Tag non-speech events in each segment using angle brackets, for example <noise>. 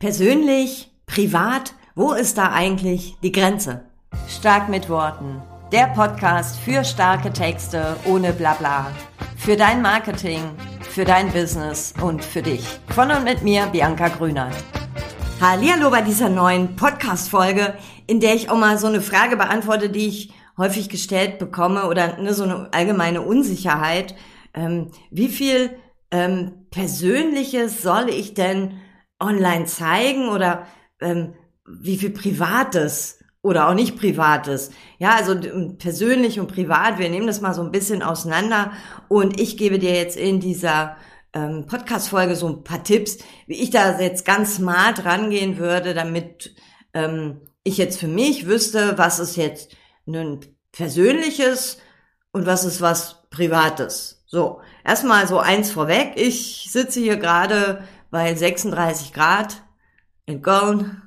Persönlich, privat, wo ist da eigentlich die Grenze? Stark mit Worten. Der Podcast für starke Texte ohne Blabla. Für dein Marketing, für dein Business und für dich. Von und mit mir, Bianca Grüner. Hallihallo bei dieser neuen Podcast-Folge, in der ich auch mal so eine Frage beantworte, die ich häufig gestellt bekomme oder ne, so eine allgemeine Unsicherheit. Ähm, wie viel ähm, Persönliches soll ich denn online zeigen oder ähm, wie viel Privates oder auch nicht Privates. Ja, also persönlich und privat, wir nehmen das mal so ein bisschen auseinander und ich gebe dir jetzt in dieser ähm, Podcast-Folge so ein paar Tipps, wie ich da jetzt ganz smart rangehen würde, damit ähm, ich jetzt für mich wüsste, was ist jetzt ein persönliches und was ist was privates. So, erstmal so eins vorweg. Ich sitze hier gerade bei 36 Grad in Köln.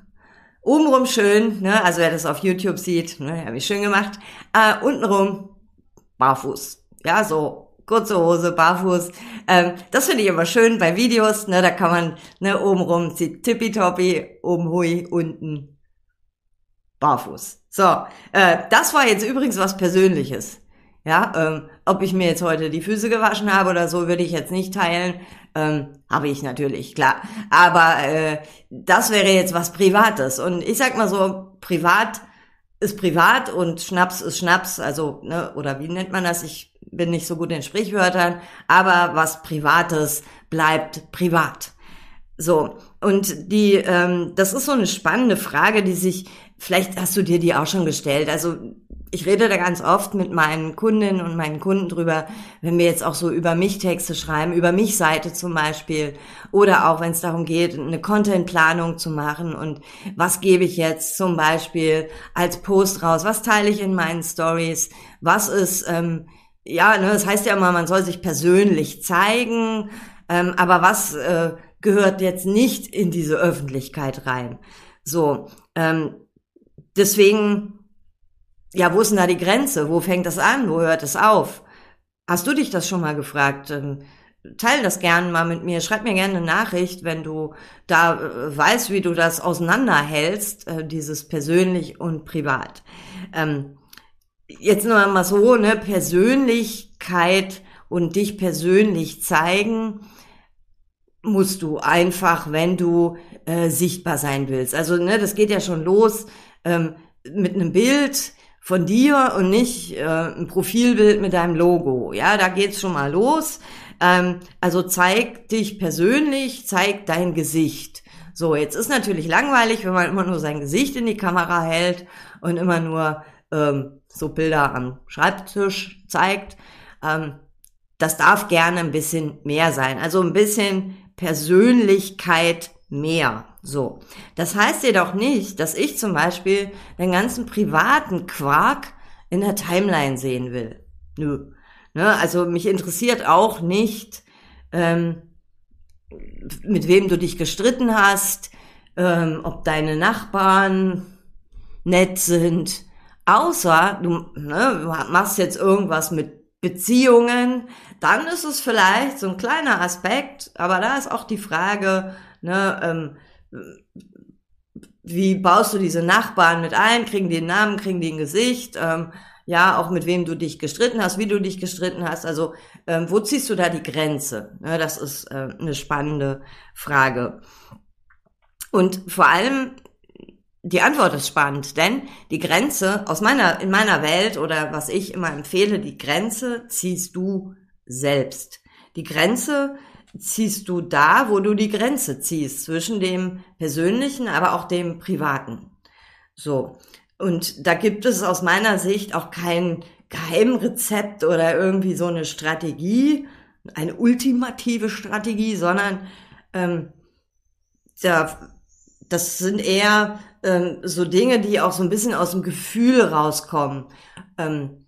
Obenrum schön, ne, also wer das auf YouTube sieht, ne, habe ich schön gemacht. Äh, untenrum barfuß. Ja, so kurze Hose, barfuß. Ähm, das finde ich immer schön bei Videos, ne, da kann man, ne, obenrum sieht tippitoppi, oben hui, unten barfuß. So, äh, das war jetzt übrigens was Persönliches. Ja, ähm, ob ich mir jetzt heute die Füße gewaschen habe oder so, würde ich jetzt nicht teilen. Ähm, habe ich natürlich, klar. Aber äh, das wäre jetzt was Privates. Und ich sag mal so, privat ist privat und Schnaps ist Schnaps. Also, ne, oder wie nennt man das? Ich bin nicht so gut in Sprichwörtern. Aber was Privates bleibt privat. So, und die, ähm, das ist so eine spannende Frage, die sich, vielleicht hast du dir die auch schon gestellt. Also ich rede da ganz oft mit meinen Kundinnen und meinen Kunden drüber, wenn wir jetzt auch so über mich Texte schreiben, über mich Seite zum Beispiel, oder auch wenn es darum geht, eine Contentplanung zu machen und was gebe ich jetzt zum Beispiel als Post raus, was teile ich in meinen Stories, was ist, ähm, ja, ne, das heißt ja immer, man soll sich persönlich zeigen, ähm, aber was äh, gehört jetzt nicht in diese Öffentlichkeit rein? So, ähm, deswegen ja, wo ist denn da die Grenze? Wo fängt das an? Wo hört es auf? Hast du dich das schon mal gefragt? Ähm, teil das gerne mal mit mir. Schreib mir gerne eine Nachricht, wenn du da äh, weißt, wie du das auseinanderhältst, äh, dieses persönlich und privat. Ähm, jetzt nur mal so, ne, Persönlichkeit und dich persönlich zeigen musst du einfach, wenn du äh, sichtbar sein willst. Also, ne, das geht ja schon los ähm, mit einem Bild von dir und nicht äh, ein Profilbild mit deinem Logo. Ja, da geht's schon mal los. Ähm, also zeig dich persönlich, zeig dein Gesicht. So, jetzt ist natürlich langweilig, wenn man immer nur sein Gesicht in die Kamera hält und immer nur ähm, so Bilder am Schreibtisch zeigt. Ähm, das darf gerne ein bisschen mehr sein. Also ein bisschen Persönlichkeit mehr. So. Das heißt jedoch nicht, dass ich zum Beispiel den ganzen privaten Quark in der Timeline sehen will. Nö. Ne? Also mich interessiert auch nicht, ähm, mit wem du dich gestritten hast, ähm, ob deine Nachbarn nett sind, außer du, ne, machst jetzt irgendwas mit Beziehungen, dann ist es vielleicht so ein kleiner Aspekt, aber da ist auch die Frage, ne, ähm, wie baust du diese Nachbarn mit ein? Kriegen die einen Namen, kriegen die ein Gesicht? Ähm, ja, auch mit wem du dich gestritten hast, wie du dich gestritten hast. Also, ähm, wo ziehst du da die Grenze? Ja, das ist äh, eine spannende Frage. Und vor allem, die Antwort ist spannend, denn die Grenze aus meiner, in meiner Welt oder was ich immer empfehle, die Grenze ziehst du selbst. Die Grenze ziehst du da, wo du die Grenze ziehst zwischen dem persönlichen, aber auch dem privaten. So. Und da gibt es aus meiner Sicht auch kein Geheimrezept oder irgendwie so eine Strategie, eine ultimative Strategie, sondern ähm, da, das sind eher ähm, so Dinge, die auch so ein bisschen aus dem Gefühl rauskommen. Ähm,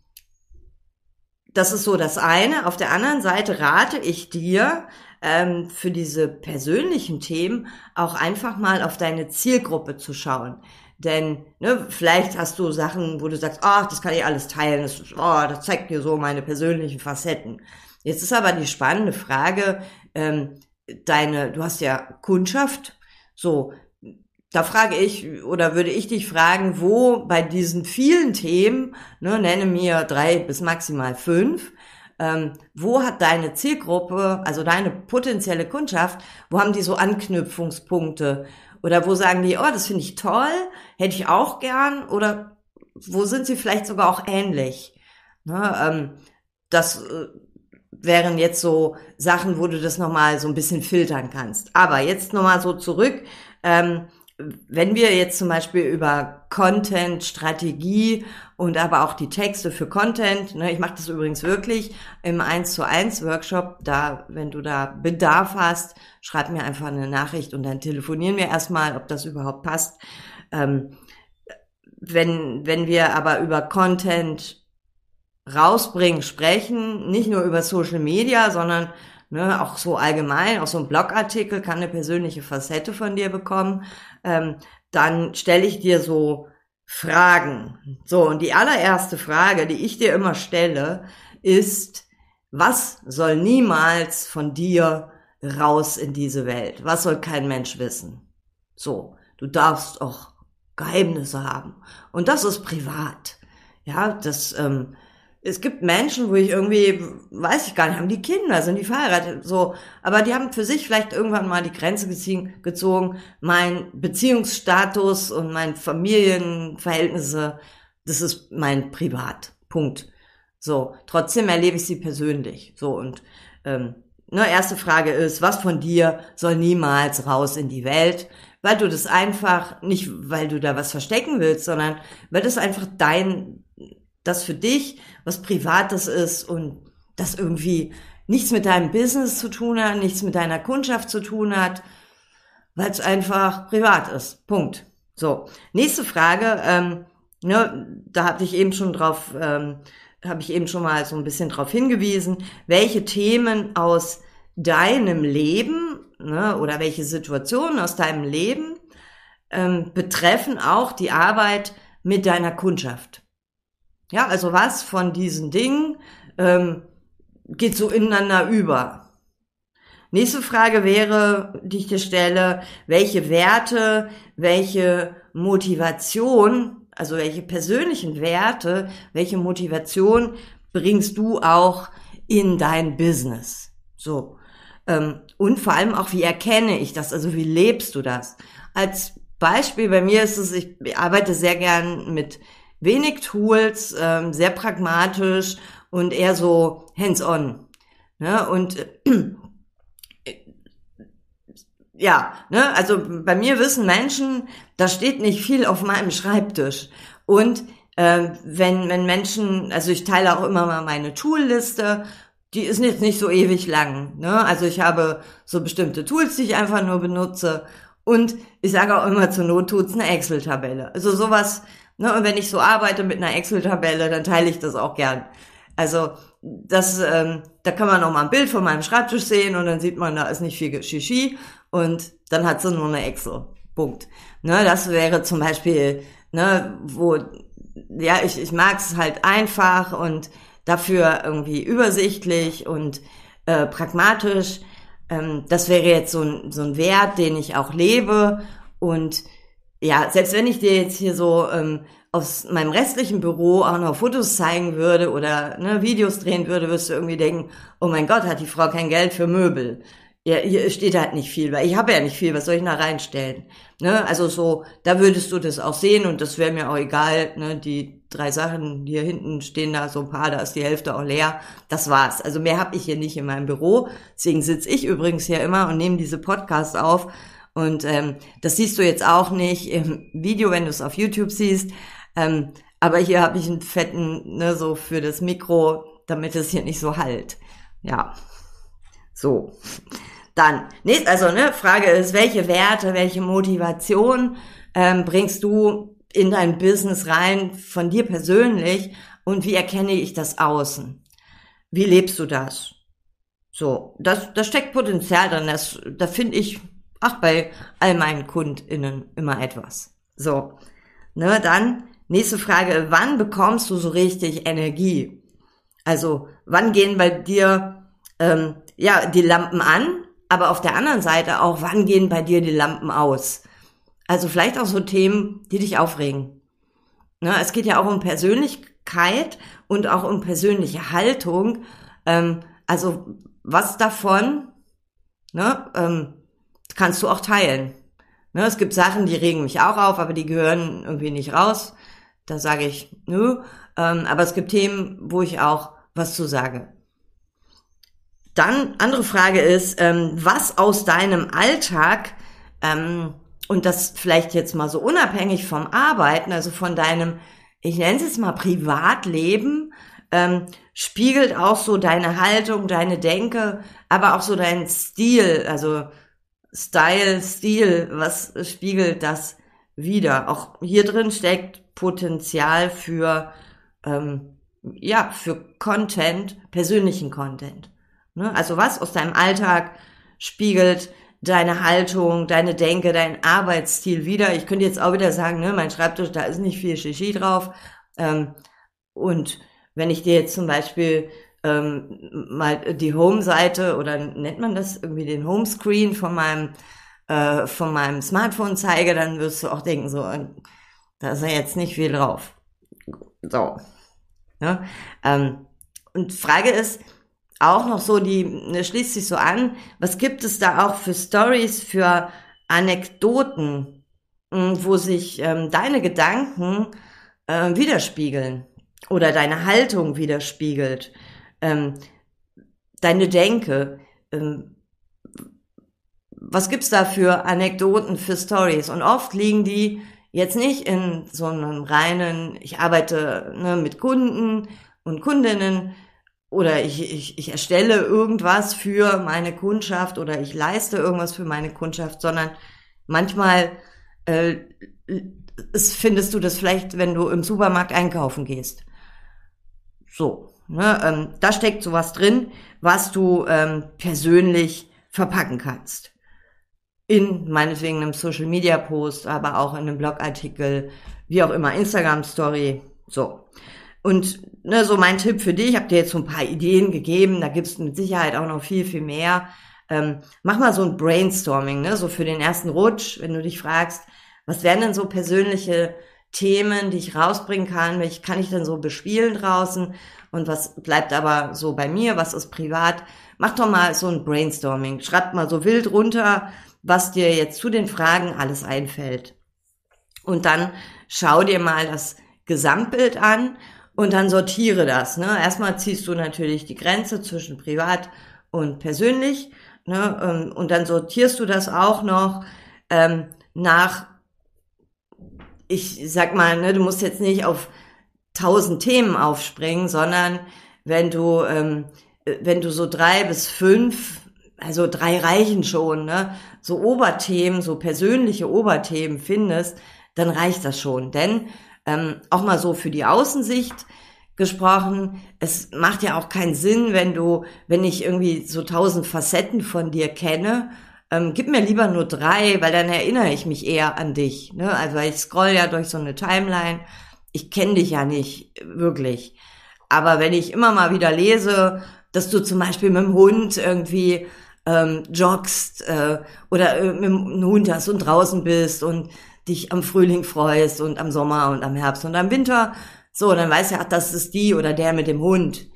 das ist so das eine. Auf der anderen Seite rate ich dir, ähm, für diese persönlichen Themen auch einfach mal auf deine Zielgruppe zu schauen. Denn ne, vielleicht hast du Sachen, wo du sagst, ach, das kann ich alles teilen, das, oh, das zeigt mir so meine persönlichen Facetten. Jetzt ist aber die spannende Frage, ähm, deine, du hast ja Kundschaft, so, da frage ich oder würde ich dich fragen, wo bei diesen vielen Themen, ne, nenne mir drei bis maximal fünf, ähm, wo hat deine Zielgruppe, also deine potenzielle Kundschaft, wo haben die so Anknüpfungspunkte? Oder wo sagen die, oh, das finde ich toll, hätte ich auch gern? Oder wo sind sie vielleicht sogar auch ähnlich? Ne, ähm, das äh, wären jetzt so Sachen, wo du das nochmal so ein bisschen filtern kannst. Aber jetzt nochmal so zurück. Ähm, wenn wir jetzt zum Beispiel über Content, Strategie und aber auch die Texte für Content, ne, ich mache das übrigens wirklich im 1 zu 1 Workshop, da, wenn du da Bedarf hast, schreib mir einfach eine Nachricht und dann telefonieren wir erstmal, ob das überhaupt passt. Ähm, wenn, wenn wir aber über Content rausbringen, sprechen, nicht nur über Social Media, sondern ne, auch so allgemein, auch so ein Blogartikel kann eine persönliche Facette von dir bekommen, ähm, dann stelle ich dir so Fragen. So, und die allererste Frage, die ich dir immer stelle, ist, was soll niemals von dir raus in diese Welt? Was soll kein Mensch wissen? So, du darfst auch Geheimnisse haben. Und das ist privat. Ja, das, ähm, es gibt Menschen, wo ich irgendwie, weiß ich gar nicht, haben die Kinder, sind die verheiratet, so, aber die haben für sich vielleicht irgendwann mal die Grenze gezogen, mein Beziehungsstatus und mein Familienverhältnisse, das ist mein Privat. Punkt. So, trotzdem erlebe ich sie persönlich. So, und ähm, ne, erste Frage ist, was von dir soll niemals raus in die Welt? Weil du das einfach, nicht weil du da was verstecken willst, sondern weil das einfach dein das für dich was Privates ist und das irgendwie nichts mit deinem Business zu tun hat, nichts mit deiner Kundschaft zu tun hat, weil es einfach privat ist. Punkt. So, nächste Frage. Ähm, ne, da habe ich eben schon drauf, ähm, habe ich eben schon mal so ein bisschen drauf hingewiesen, welche Themen aus deinem Leben ne, oder welche Situationen aus deinem Leben ähm, betreffen auch die Arbeit mit deiner Kundschaft. Ja, also was von diesen Dingen ähm, geht so ineinander über. Nächste Frage wäre, die ich dir stelle, welche Werte, welche Motivation, also welche persönlichen Werte, welche Motivation bringst du auch in dein Business? So. Ähm, und vor allem auch, wie erkenne ich das? Also wie lebst du das? Als Beispiel bei mir ist es, ich arbeite sehr gern mit wenig Tools, ähm, sehr pragmatisch und eher so hands-on. Ne? Und äh, <clears throat> ja, ne, also bei mir wissen Menschen, da steht nicht viel auf meinem Schreibtisch. Und äh, wenn, wenn Menschen, also ich teile auch immer mal meine Toolliste, die ist jetzt nicht so ewig lang. Ne? Also ich habe so bestimmte Tools, die ich einfach nur benutze. Und ich sage auch immer zur Not tut's eine Excel-Tabelle. Also sowas, Ne, und wenn ich so arbeite mit einer Excel-Tabelle, dann teile ich das auch gern. Also das, ähm, da kann man auch mal ein Bild von meinem Schreibtisch sehen und dann sieht man, da ist nicht viel Shishi und dann hat sie nur eine Excel. Punkt. Ne, das wäre zum Beispiel, ne, wo, ja, ich, ich mag es halt einfach und dafür irgendwie übersichtlich und äh, pragmatisch. Ähm, das wäre jetzt so ein, so ein Wert, den ich auch lebe und ja, selbst wenn ich dir jetzt hier so ähm, aus meinem restlichen Büro auch noch Fotos zeigen würde oder ne, Videos drehen würde, wirst du irgendwie denken, oh mein Gott, hat die Frau kein Geld für Möbel. Ja, hier steht halt nicht viel, weil ich habe ja nicht viel, was soll ich da reinstellen? Ne? Also so, da würdest du das auch sehen und das wäre mir auch egal, ne? die drei Sachen, hier hinten stehen da so ein paar, da ist die Hälfte auch leer, das war's. Also mehr habe ich hier nicht in meinem Büro, deswegen sitze ich übrigens hier immer und nehme diese Podcasts auf, und ähm, das siehst du jetzt auch nicht im Video, wenn du es auf YouTube siehst. Ähm, aber hier habe ich einen fetten, ne, so für das Mikro, damit es hier nicht so halt. Ja. So. Dann, nächst, also, ne, Frage ist, welche Werte, welche Motivation ähm, bringst du in dein Business rein von dir persönlich und wie erkenne ich das außen? Wie lebst du das? So, das, das steckt Potenzial drin. Das, da finde ich, ach, bei all meinen KundInnen immer etwas. So. Ne, dann, nächste Frage, wann bekommst du so richtig Energie? Also, wann gehen bei dir, ähm, ja, die Lampen an, aber auf der anderen Seite auch, wann gehen bei dir die Lampen aus? Also vielleicht auch so Themen, die dich aufregen. Ne, es geht ja auch um Persönlichkeit und auch um persönliche Haltung. Ähm, also was davon ne, ähm, kannst du auch teilen. Ne, es gibt Sachen, die regen mich auch auf, aber die gehören irgendwie nicht raus. Da sage ich, nö. Ähm, aber es gibt Themen, wo ich auch was zu sage. Dann, andere Frage ist, ähm, was aus deinem Alltag, ähm, und das vielleicht jetzt mal so unabhängig vom Arbeiten, also von deinem, ich nenne es jetzt mal Privatleben, ähm, spiegelt auch so deine Haltung, deine Denke, aber auch so dein Stil, also Style, Stil, was spiegelt das wieder? Auch hier drin steckt Potenzial für, ähm, ja, für Content, persönlichen Content. Ne? Also was aus deinem Alltag spiegelt deine Haltung, deine Denke, dein Arbeitsstil wieder. Ich könnte jetzt auch wieder sagen, ne, mein Schreibtisch, da ist nicht viel Shishi drauf. Ähm, und wenn ich dir jetzt zum Beispiel ähm, mal die Home-Seite oder nennt man das irgendwie den Homescreen von meinem äh, von meinem Smartphone zeige, dann wirst du auch denken, so, da ist ja jetzt nicht viel drauf. So. Ne? Ähm, und Frage ist, auch noch so, die ne, schließt sich so an, was gibt es da auch für Stories, für Anekdoten, hm, wo sich ähm, deine Gedanken äh, widerspiegeln oder deine Haltung widerspiegelt, ähm, deine Denke. Ähm, was gibt's da für Anekdoten, für Stories? Und oft liegen die jetzt nicht in so einem reinen, ich arbeite ne, mit Kunden und Kundinnen, oder ich, ich, ich erstelle irgendwas für meine Kundschaft oder ich leiste irgendwas für meine Kundschaft, sondern manchmal äh, es findest du das vielleicht, wenn du im Supermarkt einkaufen gehst. So, ne, ähm, da steckt sowas drin, was du ähm, persönlich verpacken kannst. In meinetwegen einem Social Media Post, aber auch in einem Blogartikel, wie auch immer, Instagram Story, so. Und ne, so mein Tipp für dich, ich habe dir jetzt so ein paar Ideen gegeben, da gibt's mit Sicherheit auch noch viel, viel mehr. Ähm, mach mal so ein Brainstorming, ne, so für den ersten Rutsch, wenn du dich fragst, was wären denn so persönliche Themen, die ich rausbringen kann, welche kann ich denn so bespielen draußen und was bleibt aber so bei mir, was ist privat. Mach doch mal so ein Brainstorming, schreib mal so wild runter, was dir jetzt zu den Fragen alles einfällt. Und dann schau dir mal das Gesamtbild an und dann sortiere das. Ne? Erstmal ziehst du natürlich die Grenze zwischen privat und persönlich ne? Ähm, und dann sortierst du das auch noch ähm, nach, ich sag mal, ne, du musst jetzt nicht auf tausend Themen aufspringen, sondern wenn du, ähm, wenn du so drei bis fünf, also drei reichen schon, ne, so Oberthemen, so persönliche Oberthemen findest, dann reicht das schon. Denn ähm, auch mal so für die Außensicht gesprochen. Es macht ja auch keinen Sinn, wenn du, wenn ich irgendwie so tausend Facetten von dir kenne, ähm, gib mir lieber nur drei, weil dann erinnere ich mich eher an dich. Ne? Also ich scroll ja durch so eine Timeline. Ich kenne dich ja nicht wirklich. Aber wenn ich immer mal wieder lese, dass du zum Beispiel mit dem Hund irgendwie ähm, joggst äh, oder äh, mit dem Hund hast und draußen bist und dich am Frühling freust und am Sommer und am Herbst und am Winter. So, dann weiß er, ach, das ist die oder der mit dem Hund.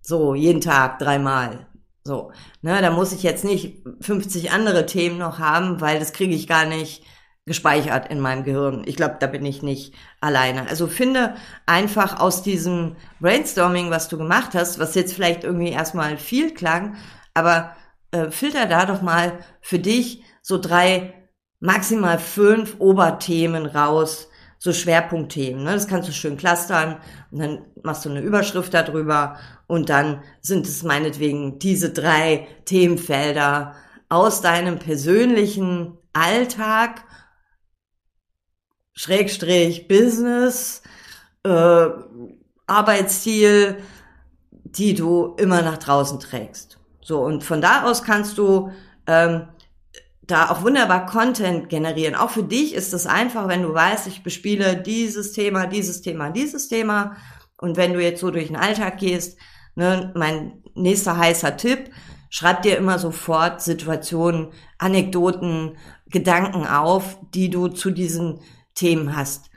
So, jeden Tag, dreimal. So, ne, da muss ich jetzt nicht 50 andere Themen noch haben, weil das kriege ich gar nicht gespeichert in meinem Gehirn. Ich glaube, da bin ich nicht alleine. Also finde einfach aus diesem Brainstorming, was du gemacht hast, was jetzt vielleicht irgendwie erstmal viel klang, aber äh, filter da doch mal für dich so drei maximal fünf Oberthemen raus, so Schwerpunktthemen. Ne? Das kannst du schön clustern und dann machst du eine Überschrift darüber und dann sind es meinetwegen diese drei Themenfelder aus deinem persönlichen Alltag, Schrägstrich Business, äh, Arbeitsstil, die du immer nach draußen trägst. So, und von da aus kannst du ähm, da auch wunderbar Content generieren. Auch für dich ist es einfach, wenn du weißt, ich bespiele dieses Thema, dieses Thema, dieses Thema. Und wenn du jetzt so durch den Alltag gehst, ne, mein nächster heißer Tipp, schreib dir immer sofort Situationen, Anekdoten, Gedanken auf, die du zu diesen Themen hast.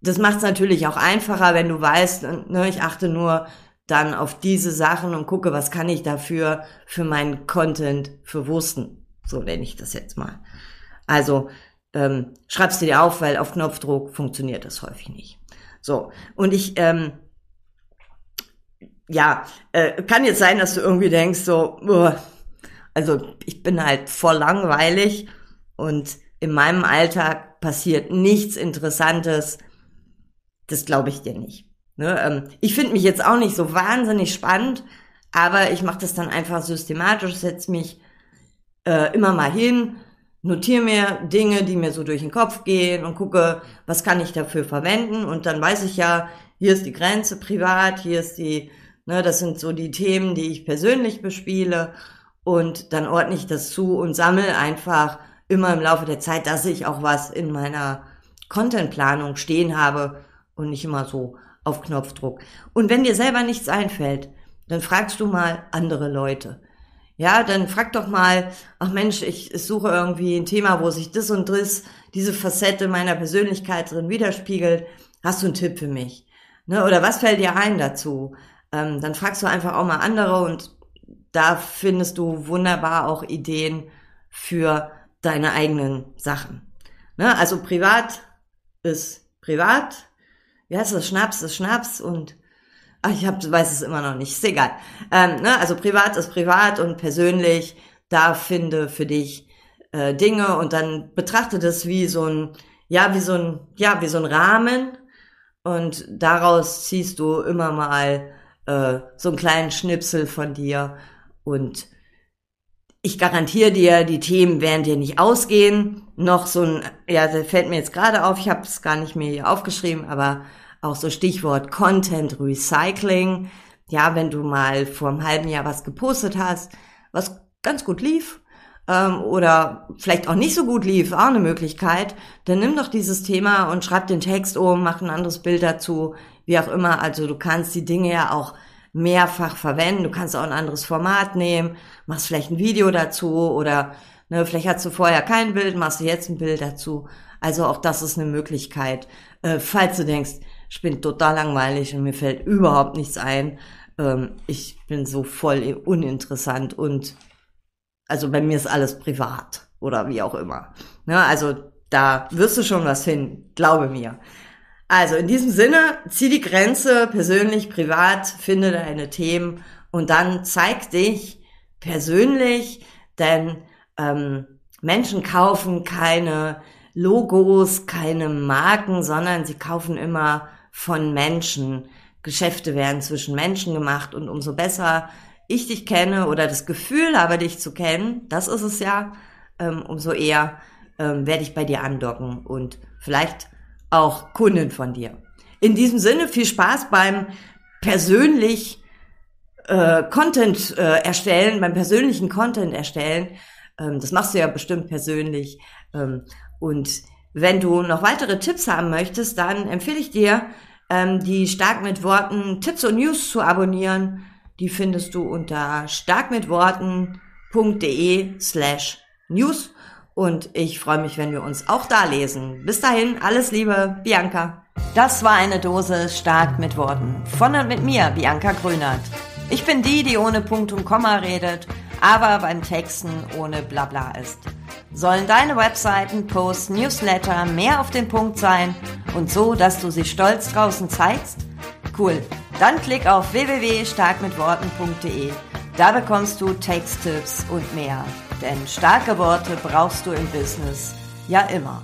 Das macht es natürlich auch einfacher, wenn du weißt, ne, ich achte nur dann auf diese Sachen und gucke, was kann ich dafür für meinen Content verwursten. So nenne ich das jetzt mal. Also ähm, schreibst du dir auf, weil auf Knopfdruck funktioniert das häufig nicht. So, und ich, ähm, ja, äh, kann jetzt sein, dass du irgendwie denkst, so, uh, also ich bin halt voll langweilig und in meinem Alltag passiert nichts Interessantes. Das glaube ich dir nicht. Ne? Ähm, ich finde mich jetzt auch nicht so wahnsinnig spannend, aber ich mache das dann einfach systematisch, setze mich äh, immer mal hin, notiere mir Dinge, die mir so durch den Kopf gehen und gucke, was kann ich dafür verwenden und dann weiß ich ja, hier ist die Grenze privat, hier ist die, ne, das sind so die Themen, die ich persönlich bespiele und dann ordne ich das zu und sammle einfach immer im Laufe der Zeit, dass ich auch was in meiner Contentplanung stehen habe und nicht immer so auf Knopfdruck. Und wenn dir selber nichts einfällt, dann fragst du mal andere Leute. Ja, dann frag doch mal, ach Mensch, ich suche irgendwie ein Thema, wo sich das und das, diese Facette meiner Persönlichkeit drin widerspiegelt. Hast du einen Tipp für mich? Ne? Oder was fällt dir ein dazu? Ähm, dann fragst du einfach auch mal andere und da findest du wunderbar auch Ideen für deine eigenen Sachen. Ne? Also privat ist privat. Wie heißt das? Schnaps ist Schnaps und ach, ich hab, weiß es immer noch nicht. Ist egal. Ähm, ne? Also privat ist privat und persönlich, da finde für dich äh, Dinge und dann betrachte das wie so ein, ja, wie so ein, ja, wie so ein Rahmen und daraus ziehst du immer mal äh, so einen kleinen Schnipsel von dir und ich garantiere dir, die Themen werden dir nicht ausgehen. Noch so ein, ja, der fällt mir jetzt gerade auf, ich habe es gar nicht mehr hier aufgeschrieben, aber auch so Stichwort Content Recycling. Ja, wenn du mal vor einem halben Jahr was gepostet hast, was ganz gut lief, ähm, oder vielleicht auch nicht so gut lief, auch eine Möglichkeit, dann nimm doch dieses Thema und schreib den Text um, mach ein anderes Bild dazu, wie auch immer. Also du kannst die Dinge ja auch mehrfach verwenden. Du kannst auch ein anderes Format nehmen, machst vielleicht ein Video dazu oder ne, vielleicht hast du vorher kein Bild, machst du jetzt ein Bild dazu. Also auch das ist eine Möglichkeit. Äh, falls du denkst, ich bin total langweilig und mir fällt überhaupt nichts ein, ähm, ich bin so voll uninteressant und also bei mir ist alles privat oder wie auch immer. Ne, also da wirst du schon was hin, glaube mir. Also in diesem Sinne, zieh die Grenze persönlich, privat, finde deine Themen und dann zeig dich persönlich, denn ähm, Menschen kaufen keine Logos, keine Marken, sondern sie kaufen immer von Menschen. Geschäfte werden zwischen Menschen gemacht und umso besser ich dich kenne oder das Gefühl habe, dich zu kennen, das ist es ja, ähm, umso eher ähm, werde ich bei dir andocken und vielleicht auch Kunden von dir. In diesem Sinne viel Spaß beim persönlich äh, Content äh, erstellen, beim persönlichen Content erstellen. Ähm, das machst du ja bestimmt persönlich. Ähm, und wenn du noch weitere Tipps haben möchtest, dann empfehle ich dir, ähm, die Stark mit Worten Tipps und News zu abonnieren. Die findest du unter starkmitworten.de slash news. Und ich freue mich, wenn wir uns auch da lesen. Bis dahin, alles Liebe, Bianca. Das war eine Dose stark mit Worten. Von und mit mir, Bianca Grünert. Ich bin die, die ohne Punkt und Komma redet, aber beim Texten ohne Blabla ist. Sollen deine Webseiten, Posts, Newsletter mehr auf den Punkt sein und so, dass du sie stolz draußen zeigst? Cool. Dann klick auf www.starkmitworten.de. Da bekommst du Texttipps und mehr. Denn starke Worte brauchst du im Business ja immer.